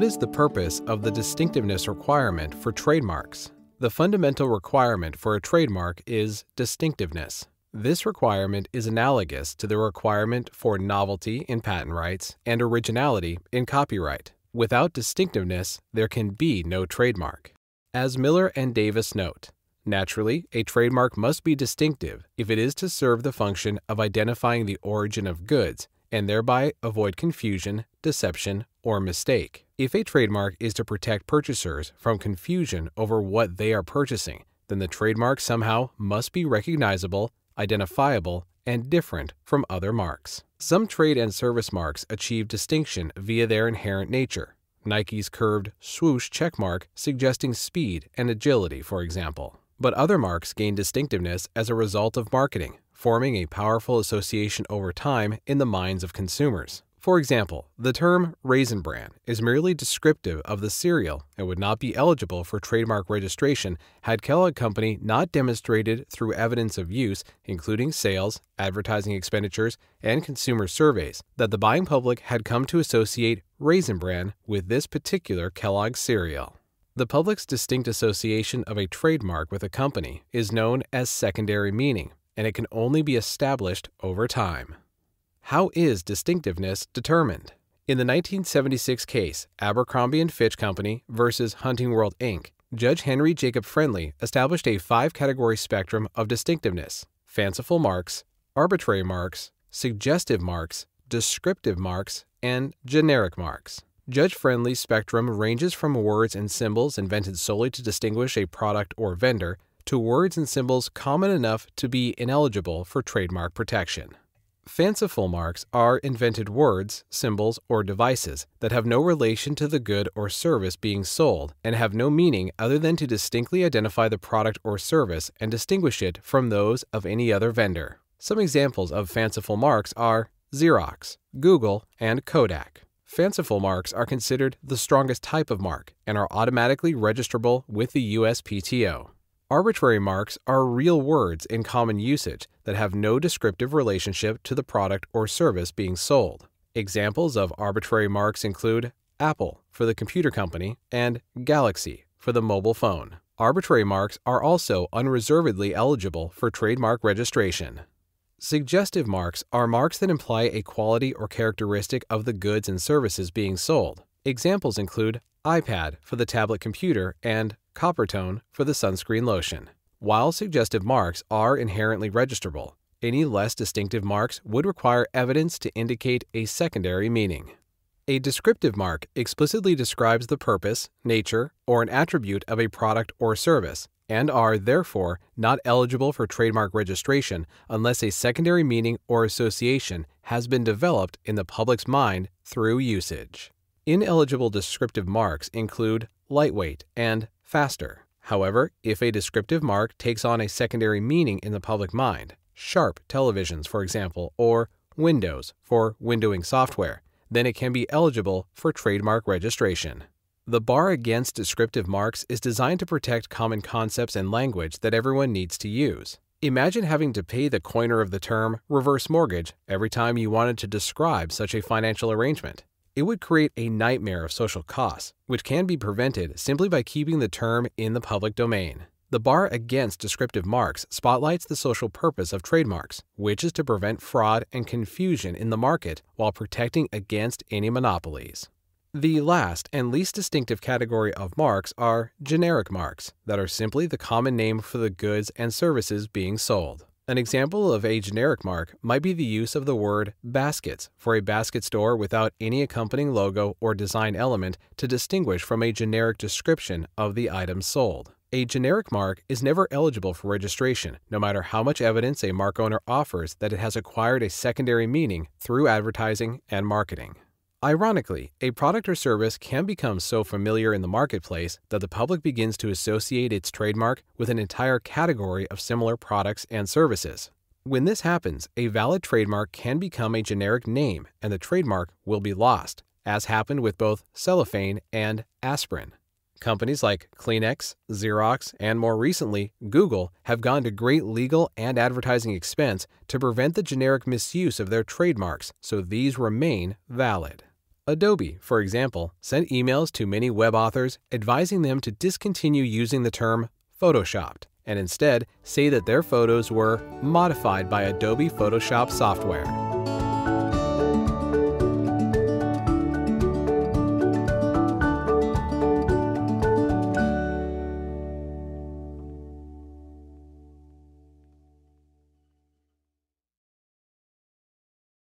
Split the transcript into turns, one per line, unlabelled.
What is the purpose of the distinctiveness requirement for trademarks? The fundamental requirement for a trademark is distinctiveness. This requirement is analogous to the requirement for novelty in patent rights and originality in copyright. Without distinctiveness, there can be no trademark. As Miller and Davis note, naturally, a trademark must be distinctive if it is to serve the function of identifying the origin of goods and thereby avoid confusion, deception, or mistake. If a trademark is to protect purchasers from confusion over what they are purchasing, then the trademark somehow must be recognizable identifiable, and different from other marks. Some trade and service marks achieve distinction via their inherent nature. Nike's curved swoosh checkmark suggesting speed and agility, for example. But other marks gain distinctiveness as a result of marketing, forming a powerful association over time in the minds of consumers. For example, the term Raisin Bran is merely descriptive of the cereal and would not be eligible for trademark registration had Kellogg Company not demonstrated through evidence of use, including sales, advertising expenditures, and consumer surveys, that the buying public had come to associate Raisin Bran with this particular Kellogg cereal. The public's distinct association of a trademark with a company is known as secondary meaning, and it can only be established over time. How is distinctiveness determined? In the 1976 case, Abercrombie and Fitch Company versus Hunting World Inc., Judge Henry Jacob Friendly established a five category spectrum of distinctiveness fanciful marks, arbitrary marks, suggestive marks, descriptive marks, and generic marks. Judge Friendly's spectrum ranges from words and symbols invented solely to distinguish a product or vendor to words and symbols common enough to be ineligible for trademark protection. Fanciful marks are invented words, symbols, or devices that have no relation to the good or service being sold and have no meaning other than to distinctly identify the product or service and distinguish it from those of any other vendor. Some examples of fanciful marks are Xerox, Google, and Kodak. Fanciful marks are considered the strongest type of mark and are automatically registrable with the USPTO. Arbitrary marks are real words in common usage that have no descriptive relationship to the product or service being sold. Examples of arbitrary marks include Apple for the computer company and Galaxy for the mobile phone. Arbitrary marks are also unreservedly eligible for trademark registration. Suggestive marks are marks that imply a quality or characteristic of the goods and services being sold. Examples include iPad for the tablet computer and Coppertone for the sunscreen lotion. While suggestive marks are inherently registrable, any less distinctive marks would require evidence to indicate a secondary meaning. A descriptive mark explicitly describes the purpose, nature, or an attribute of a product or service, and are, therefore, not eligible for trademark registration unless a secondary meaning or association has been developed in the public's mind through usage. Ineligible descriptive marks include lightweight and faster. However, if a descriptive mark takes on a secondary meaning in the public mind, sharp televisions, for example, or Windows for windowing software, then it can be eligible for trademark registration. The bar against descriptive marks is designed to protect common concepts and language that everyone needs to use. Imagine having to pay the coiner of the term reverse mortgage every time you wanted to describe such a financial arrangement it would create a nightmare of social costs, which can be prevented simply by keeping the term in the public domain. The bar against descriptive marks spotlights the social purpose of trademarks, which is to prevent fraud and confusion in the market while protecting against any monopolies. The last and least distinctive category of marks are generic marks that are simply the common name for the goods and services being sold. An example of a generic mark might be the use of the word baskets for a basket store without any accompanying logo or design element to distinguish from a generic description of the items sold. A generic mark is never eligible for registration, no matter how much evidence a mark owner offers that it has acquired a secondary meaning through advertising and marketing. Ironically, a product or service can become so familiar in the marketplace that the public begins to associate its trademark with an entire category of similar products and services. When this happens, a valid trademark can become a generic name and the trademark will be lost, as happened with both cellophane and aspirin. Companies like Kleenex, Xerox, and more recently, Google have gone to great legal and advertising expense to prevent the generic misuse of their trademarks so these remain valid. Adobe, for example, sent emails to many web authors advising them to discontinue using the term photoshopped and instead say that their photos were modified by Adobe Photoshop software.